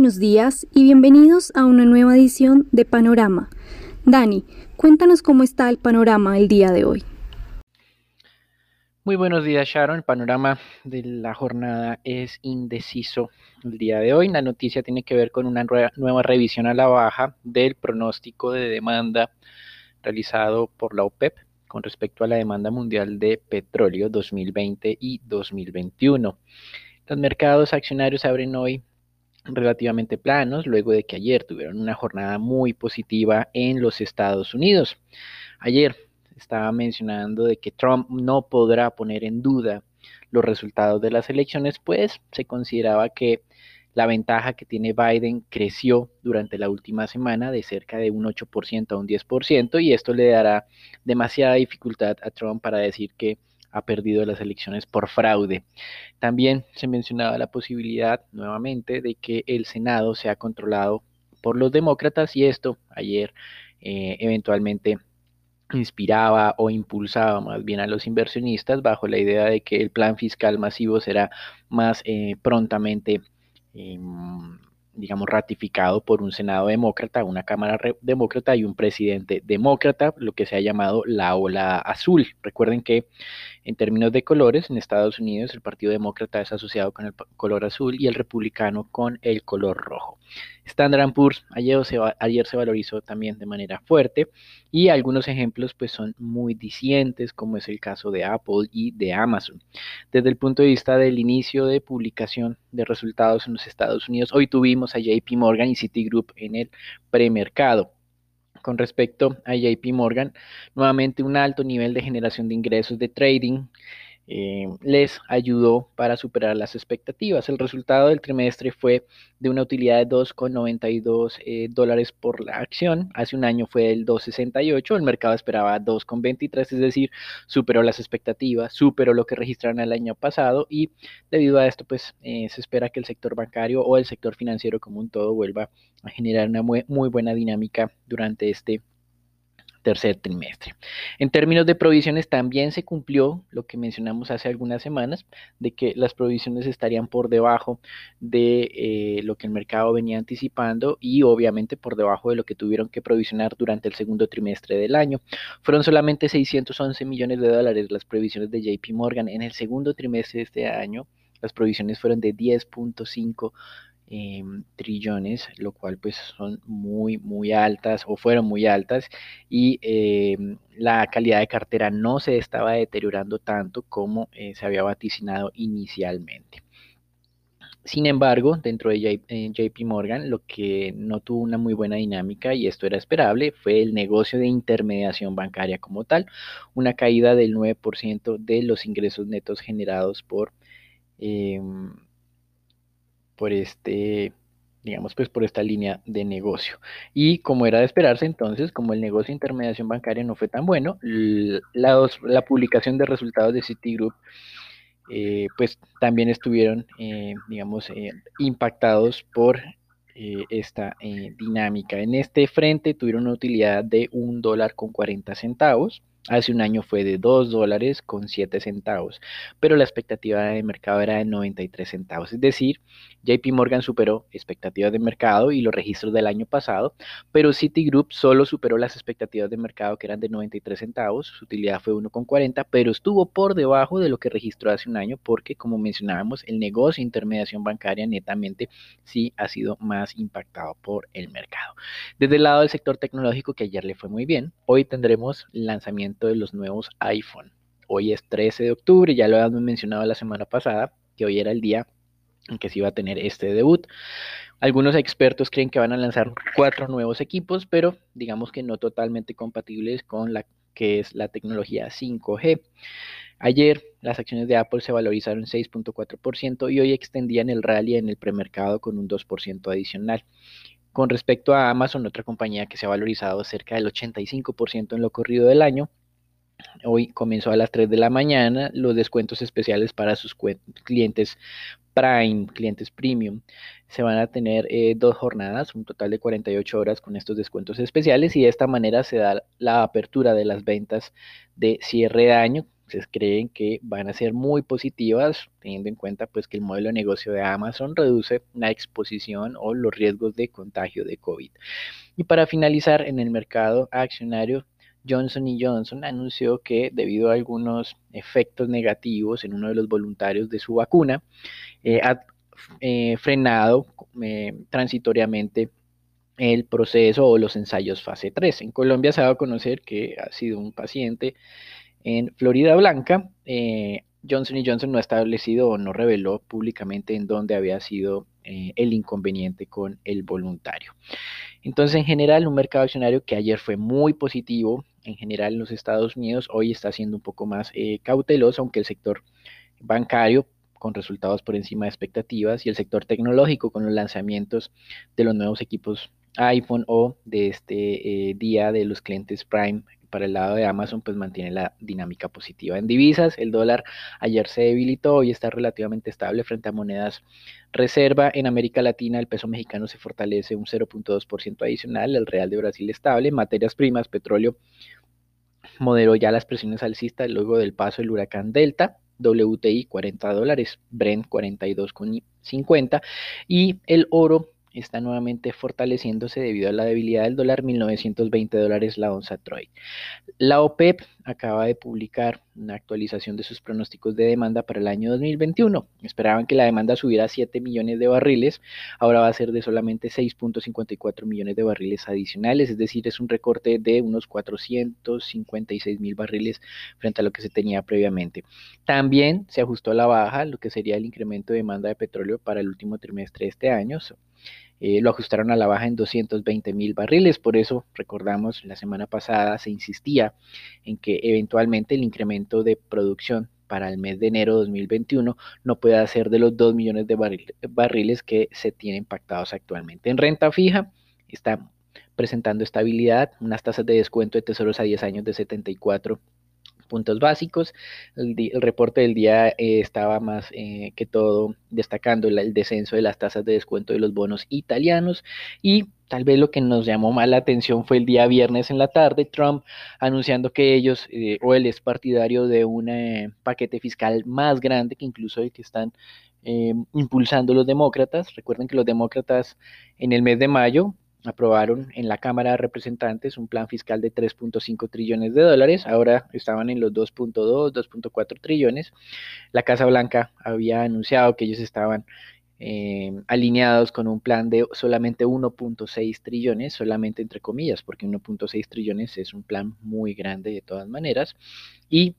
buenos días y bienvenidos a una nueva edición de Panorama. Dani, cuéntanos cómo está el panorama el día de hoy. Muy buenos días Sharon, el panorama de la jornada es indeciso el día de hoy. La noticia tiene que ver con una nueva revisión a la baja del pronóstico de demanda realizado por la OPEP con respecto a la demanda mundial de petróleo 2020 y 2021. Los mercados accionarios abren hoy relativamente planos luego de que ayer tuvieron una jornada muy positiva en los Estados Unidos. Ayer estaba mencionando de que Trump no podrá poner en duda los resultados de las elecciones, pues se consideraba que la ventaja que tiene Biden creció durante la última semana de cerca de un 8% a un 10% y esto le dará demasiada dificultad a Trump para decir que ha perdido las elecciones por fraude. También se mencionaba la posibilidad nuevamente de que el Senado sea controlado por los demócratas y esto ayer eh, eventualmente inspiraba o impulsaba más bien a los inversionistas bajo la idea de que el plan fiscal masivo será más eh, prontamente em, digamos, ratificado por un Senado demócrata, una Cámara demócrata y un presidente demócrata, lo que se ha llamado la ola azul. Recuerden que en términos de colores, en Estados Unidos el Partido Demócrata es asociado con el color azul y el republicano con el color rojo. Standard Poor's ayer se, ayer se valorizó también de manera fuerte y algunos ejemplos pues son muy dicientes como es el caso de Apple y de Amazon. Desde el punto de vista del inicio de publicación de resultados en los Estados Unidos, hoy tuvimos a JP Morgan y Citigroup en el premercado con respecto a JP Morgan, nuevamente un alto nivel de generación de ingresos de trading, eh, les ayudó para superar las expectativas. El resultado del trimestre fue de una utilidad de 2,92 eh, dólares por la acción. Hace un año fue el 2,68. El mercado esperaba 2,23, es decir, superó las expectativas, superó lo que registraron el año pasado y debido a esto, pues eh, se espera que el sector bancario o el sector financiero como un todo vuelva a generar una muy, muy buena dinámica durante este tercer trimestre. En términos de provisiones también se cumplió lo que mencionamos hace algunas semanas, de que las provisiones estarían por debajo de eh, lo que el mercado venía anticipando y obviamente por debajo de lo que tuvieron que provisionar durante el segundo trimestre del año. Fueron solamente 611 millones de dólares las provisiones de JP Morgan en el segundo trimestre de este año. Las provisiones fueron de 10.5 Em, trillones, lo cual pues son muy, muy altas o fueron muy altas y em, la calidad de cartera no se estaba deteriorando tanto como eh, se había vaticinado inicialmente. Sin embargo, dentro de JP eh, Morgan, lo que no tuvo una muy buena dinámica, y esto era esperable, fue el negocio de intermediación bancaria como tal, una caída del 9% de los ingresos netos generados por em, por este digamos, pues por esta línea de negocio. Y como era de esperarse, entonces, como el negocio de intermediación bancaria no fue tan bueno, la, la publicación de resultados de Citigroup, eh, pues también estuvieron, eh, digamos, eh, impactados por esta dinámica. En este frente tuvieron una utilidad de un dólar con 40 centavos Hace un año fue de 2 dólares con 7 centavos, pero la expectativa de mercado era de 93 centavos. Es decir, JP Morgan superó expectativas de mercado y los registros del año pasado, pero Citigroup solo superó las expectativas de mercado que eran de 93 centavos. Su utilidad fue 1,40, pero estuvo por debajo de lo que registró hace un año porque, como mencionábamos, el negocio de intermediación bancaria netamente sí ha sido más impactado por el mercado. Desde el lado del sector tecnológico, que ayer le fue muy bien, hoy tendremos lanzamiento de los nuevos iPhone. Hoy es 13 de octubre, ya lo habíamos mencionado la semana pasada, que hoy era el día en que se iba a tener este debut. Algunos expertos creen que van a lanzar cuatro nuevos equipos, pero digamos que no totalmente compatibles con la que es la tecnología 5G. Ayer las acciones de Apple se valorizaron 6.4% y hoy extendían el rally en el premercado con un 2% adicional. Con respecto a Amazon, otra compañía que se ha valorizado cerca del 85% en lo corrido del año, Hoy comenzó a las 3 de la mañana los descuentos especiales para sus clientes Prime, clientes Premium. Se van a tener eh, dos jornadas, un total de 48 horas con estos descuentos especiales y de esta manera se da la apertura de las ventas de cierre de año se creen que van a ser muy positivas, teniendo en cuenta pues que el modelo de negocio de Amazon reduce la exposición o los riesgos de contagio de COVID. Y para finalizar, en el mercado accionario, Johnson Johnson anunció que debido a algunos efectos negativos en uno de los voluntarios de su vacuna, eh, ha eh, frenado eh, transitoriamente el proceso o los ensayos fase 3. En Colombia se ha dado a conocer que ha sido un paciente en Florida Blanca. Johnson Johnson no ha establecido o no reveló públicamente en dónde había sido el inconveniente con el voluntario. Entonces, en general, un mercado accionario que ayer fue muy positivo, en general en los Estados Unidos, hoy está siendo un poco más eh, cauteloso, aunque el sector bancario con resultados por encima de expectativas y el sector tecnológico con los lanzamientos de los nuevos equipos iPhone o de este día de los clientes Prime para el lado de Amazon, pues mantiene la dinámica positiva. En divisas, el dólar ayer se debilitó, y está relativamente estable frente a monedas reserva. En América Latina, el peso mexicano se fortalece un 0.2% adicional, el real de Brasil estable, materias primas, petróleo moderó ya las presiones alcistas luego del paso del huracán Delta. WTI 40 dólares, Brent 42,50 y el oro está nuevamente fortaleciéndose debido a la debilidad del dólar, 1920 dólares la onza Troy. La OPEP acaba de publicar una actualización de sus pronósticos de demanda para el año 2021. Esperaban que la demanda subiera a 7 millones de barriles, ahora va a ser de solamente 6.54 millones de barriles adicionales, es decir, es un recorte de unos 456 mil barriles frente a lo que se tenía previamente. También se ajustó a la baja lo que sería el incremento de demanda de petróleo para el último trimestre de este año, eh, lo ajustaron a la baja en 220 mil barriles. Por eso, recordamos, la semana pasada se insistía en que eventualmente el incremento de producción para el mes de enero de 2021 no pueda ser de los 2 millones de barriles que se tienen pactados actualmente. En renta fija está presentando estabilidad, unas tasas de descuento de tesoros a 10 años de 74 puntos básicos. El, reporte del día eh, estaba más eh, que todo destacando el, descenso de las tasas de descuento de los bonos italianos y tal vez lo que nos llamó más la atención fue el día viernes en la tarde, Trump anunciando que ellos eh, o él es partidario de un paquete fiscal más grande que incluso el que están impulsando los demócratas. Recuerden que los demócratas en el mes de mayo aprobaron en la Cámara de Representantes un plan fiscal de 3.5 trillones de dólares, ahora estaban en los 2.2, 2.4 trillones. La Casa Blanca había anunciado que ellos estaban eh, alineados con un plan de solamente 1.6 trillones, solamente entre comillas, porque 1.6 trillones es un plan muy grande de todas maneras. Y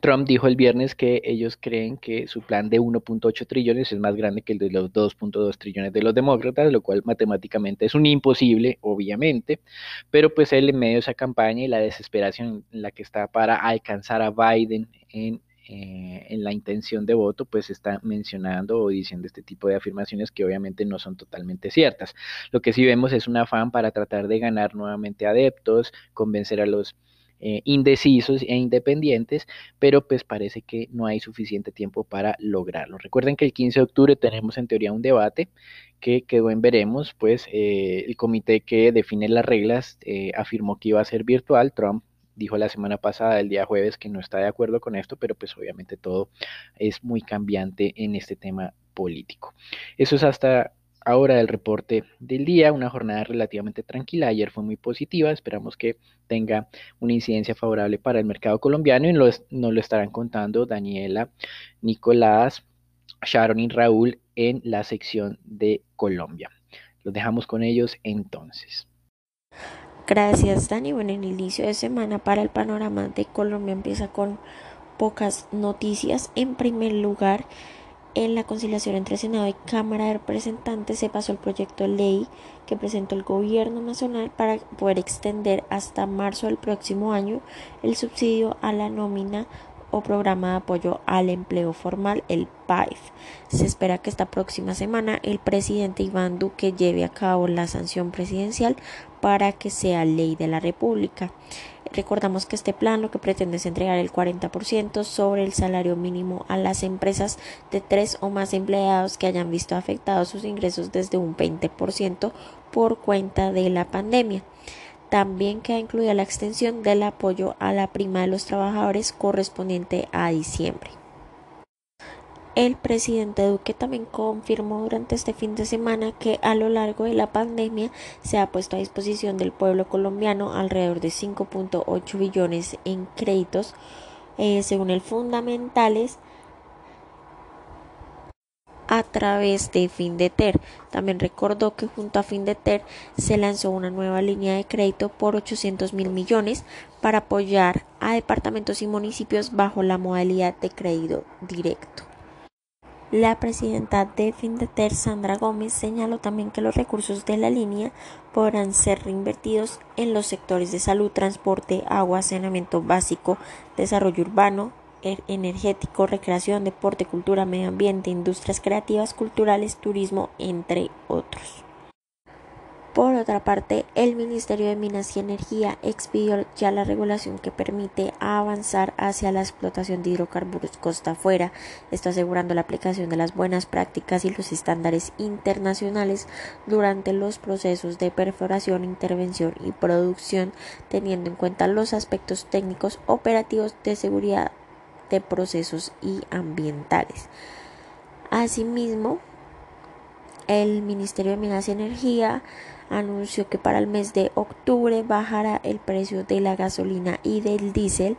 Trump dijo el viernes que ellos creen que su plan de 1.8 trillones es más grande que el de los 2.2 trillones de los demócratas, lo cual matemáticamente es un imposible, obviamente, pero pues él en medio de esa campaña y la desesperación en la que está para alcanzar a Biden en, eh, en la intención de voto, pues está mencionando o diciendo este tipo de afirmaciones que obviamente no son totalmente ciertas. Lo que sí vemos es un afán para tratar de ganar nuevamente adeptos, convencer a los eh, indecisos e independientes, pero pues parece que no hay suficiente tiempo para lograrlo. Recuerden que el 15 de octubre tenemos en teoría un debate que quedó en veremos, pues eh, el comité que define las reglas eh, afirmó que iba a ser virtual, Trump dijo la semana pasada, el día jueves, que no está de acuerdo con esto, pero pues obviamente todo es muy cambiante en este tema político. Eso es hasta ahora el reporte del día, una jornada relativamente tranquila. Ayer fue muy positiva, esperamos que tenga una incidencia favorable para el mercado colombiano y nos lo estarán contando Daniela, Nicolás, Sharon y Raúl en la sección de Colombia. Los dejamos con ellos entonces. Gracias Dani. Bueno, el inicio de semana para el panorama de Colombia empieza con pocas noticias. En primer lugar, en la conciliación entre Senado y Cámara de Representantes se pasó el proyecto de ley que presentó el Gobierno Nacional para poder extender hasta marzo del próximo año el subsidio a la nómina o programa de apoyo al empleo formal, el PAIF. Se espera que esta próxima semana el presidente Iván Duque lleve a cabo la sanción presidencial para que sea ley de la República. Recordamos que este plan lo que pretende es entregar el 40% sobre el salario mínimo a las empresas de tres o más empleados que hayan visto afectados sus ingresos desde un 20% por cuenta de la pandemia. También queda incluida la extensión del apoyo a la prima de los trabajadores correspondiente a diciembre. El presidente Duque también confirmó durante este fin de semana que a lo largo de la pandemia se ha puesto a disposición del pueblo colombiano alrededor de 5.8 billones en créditos, eh, según el Fundamentales, a través de Findeter. También recordó que junto a Findeter se lanzó una nueva línea de crédito por 800 mil millones para apoyar a departamentos y municipios bajo la modalidad de crédito directo. La presidenta de Findeter, Sandra Gómez, señaló también que los recursos de la línea podrán ser reinvertidos en los sectores de salud, transporte, agua, saneamiento básico, desarrollo urbano, er-, energético, recreación, deporte, cultura, medio ambiente, industrias creativas, culturales, turismo, entre otros. Por otra parte, el Ministerio de Minas y Energía expidió ya la regulación que permite avanzar hacia la explotación de hidrocarburos costa afuera, esto asegurando la aplicación de las buenas prácticas y los estándares internacionales durante los procesos de perforación, intervención y producción, teniendo en cuenta los aspectos técnicos operativos de seguridad de procesos y ambientales. Asimismo, el Ministerio de Minas y Energía anunció que para el mes de octubre bajará el precio de la gasolina y del diésel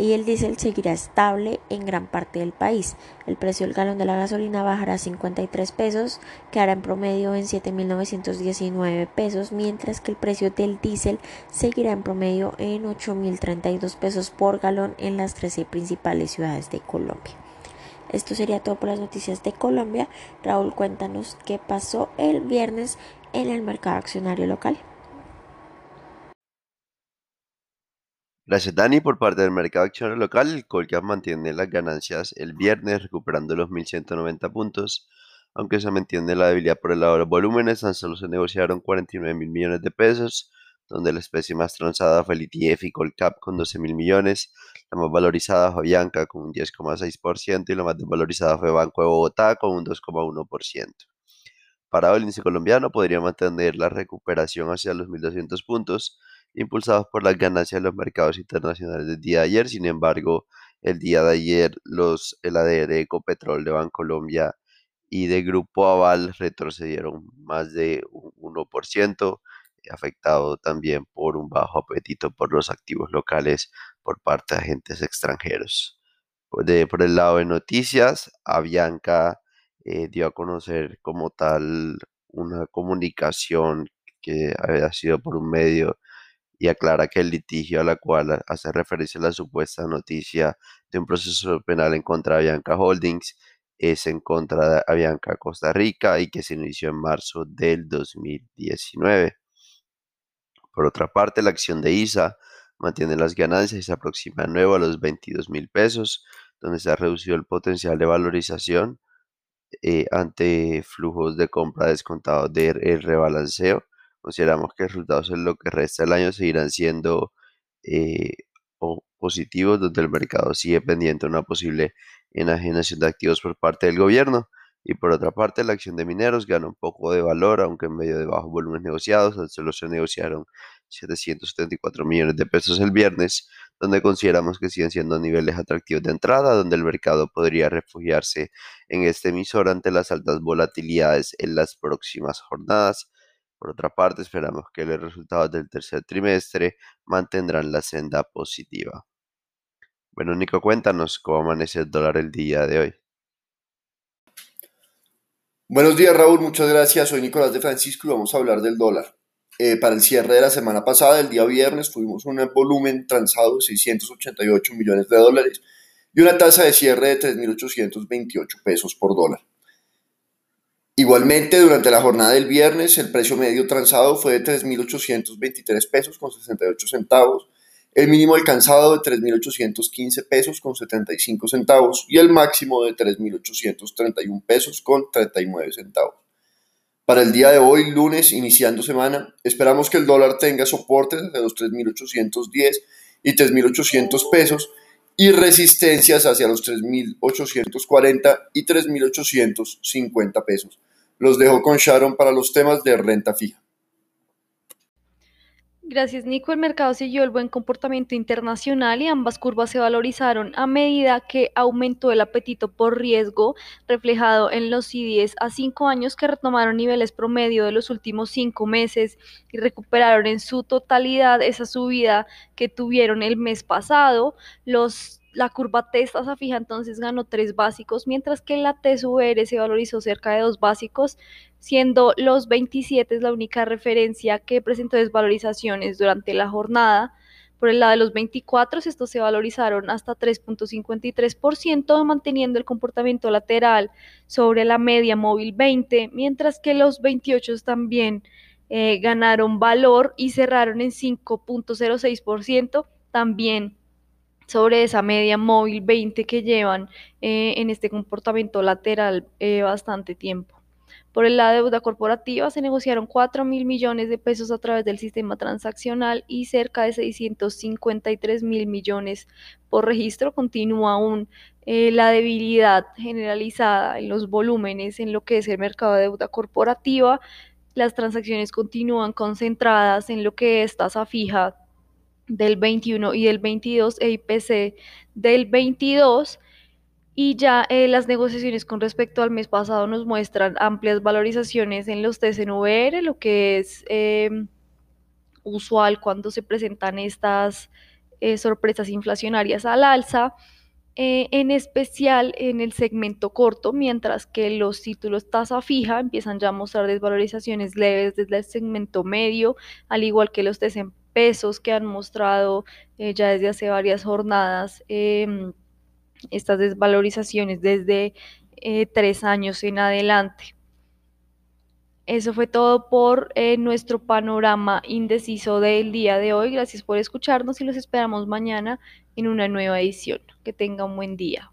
y el diésel seguirá estable en gran parte del país. El precio del galón de la gasolina bajará a 53 pesos, quedará en promedio en 7.919 pesos, mientras que el precio del diésel seguirá en promedio en 8.032 pesos por galón en las 13 principales ciudades de Colombia. Esto sería todo por las noticias de Colombia. Raúl, cuéntanos qué pasó el viernes en el mercado accionario local. Gracias Dani por parte del mercado accionario local. El Colgap mantiene las ganancias el viernes recuperando los 1.190 puntos. Aunque se mantiene la debilidad por el lado de los volúmenes, tan solo se negociaron 49 mil millones de pesos, donde la especie más transada fue el ETF y Colcap con 12 mil millones, la más valorizada fue Bianca con un 10,6% y la más desvalorizada fue Banco de Bogotá con un 2,1%. Para el índice colombiano podría mantener la recuperación hacia los 1.200 puntos, impulsados por las ganancias de los mercados internacionales del día de ayer. Sin embargo, el día de ayer los, el ADR de Ecopetrol de Bancolombia y de Grupo Aval retrocedieron más de un 1%, afectado también por un bajo apetito por los activos locales por parte de agentes extranjeros. Por el lado de noticias, Avianca eh, dio a conocer como tal una comunicación que había sido por un medio y aclara que el litigio a la cual hace referencia la supuesta noticia de un proceso penal en contra de Avianca Holdings es en contra de Avianca Costa Rica y que se inició en marzo del 2019. Por otra parte, la acción de ISA mantiene las ganancias y se aproxima de nuevo a los 22 mil pesos, donde se ha reducido el potencial de valorización eh, ante flujos de compra descontados del rebalanceo. Consideramos que los resultados en lo que resta del año seguirán siendo eh, positivos, donde el mercado sigue pendiente de una posible enajenación de activos por parte del gobierno. Y por otra parte, la acción de mineros gana un poco de valor, aunque en medio de bajos volúmenes negociados, solo se negociaron 774 millones de pesos el viernes, donde consideramos que siguen siendo niveles atractivos de entrada, donde el mercado podría refugiarse en este emisor ante las altas volatilidades en las próximas jornadas. Por otra parte, esperamos que los resultados del tercer trimestre mantendrán la senda positiva. Bueno, Nico, cuéntanos cómo amanece el dólar el día de hoy. Buenos días, Raúl. Muchas gracias. Soy Nicolás de Francisco y vamos a hablar del dólar. Eh, para el cierre de la semana pasada, el día viernes, tuvimos un volumen transado de 688 millones de dólares y una tasa de cierre de 3.828 pesos por dólar. Igualmente, durante la jornada del viernes, el precio medio transado fue de 3.823 pesos con 68 centavos, el mínimo alcanzado de 3.815 pesos con 75 centavos y el máximo de 3.831 pesos con 39 centavos. Para el día de hoy, lunes, iniciando semana, esperamos que el dólar tenga soportes de los 3.810 y 3.800 pesos y resistencias hacia los 3.840 y 3.850 pesos. Los dejo con Sharon para los temas de renta fija. Gracias, Nico. El mercado siguió el buen comportamiento internacional y ambas curvas se valorizaron a medida que aumentó el apetito por riesgo reflejado en los CDS a cinco años que retomaron niveles promedio de los últimos cinco meses y recuperaron en su totalidad esa subida que tuvieron el mes pasado. Los la curva T tasa fija entonces ganó tres básicos, mientras que la TSUR se valorizó cerca de dos básicos, siendo los 27 es la única referencia que presentó desvalorizaciones durante la jornada. Por el lado de los 24, estos se valorizaron hasta 3.53%, manteniendo el comportamiento lateral sobre la media móvil 20, mientras que los 28 también eh, ganaron valor y cerraron en 5.06%, también sobre esa media móvil 20 que llevan eh, en este comportamiento lateral eh, bastante tiempo. Por de deuda corporativa se negociaron 4 mil millones de pesos a través del sistema transaccional y cerca de 653 mil millones por registro. Continúa aún eh, la debilidad generalizada en los volúmenes en lo que es el mercado de deuda corporativa. Las transacciones continúan concentradas en lo que es tasa fija del 21 y del 22 e IPC del 22 y ya eh, las negociaciones con respecto al mes pasado nos muestran amplias valorizaciones en los TCNVR, lo que es em, usual cuando se presentan estas eh, sorpresas inflacionarias al alza, eh, en especial en el segmento corto, mientras que los títulos tasa fija empiezan ya a mostrar desvalorizaciones leves desde el segmento medio, al igual que los TCNVR pesos que han mostrado eh, ya desde hace varias jornadas em, estas desvalorizaciones desde eh, tres años en adelante. Eso fue todo por eh, nuestro panorama indeciso del día de hoy. Gracias por escucharnos y los esperamos mañana en una nueva edición. Que tenga un buen día.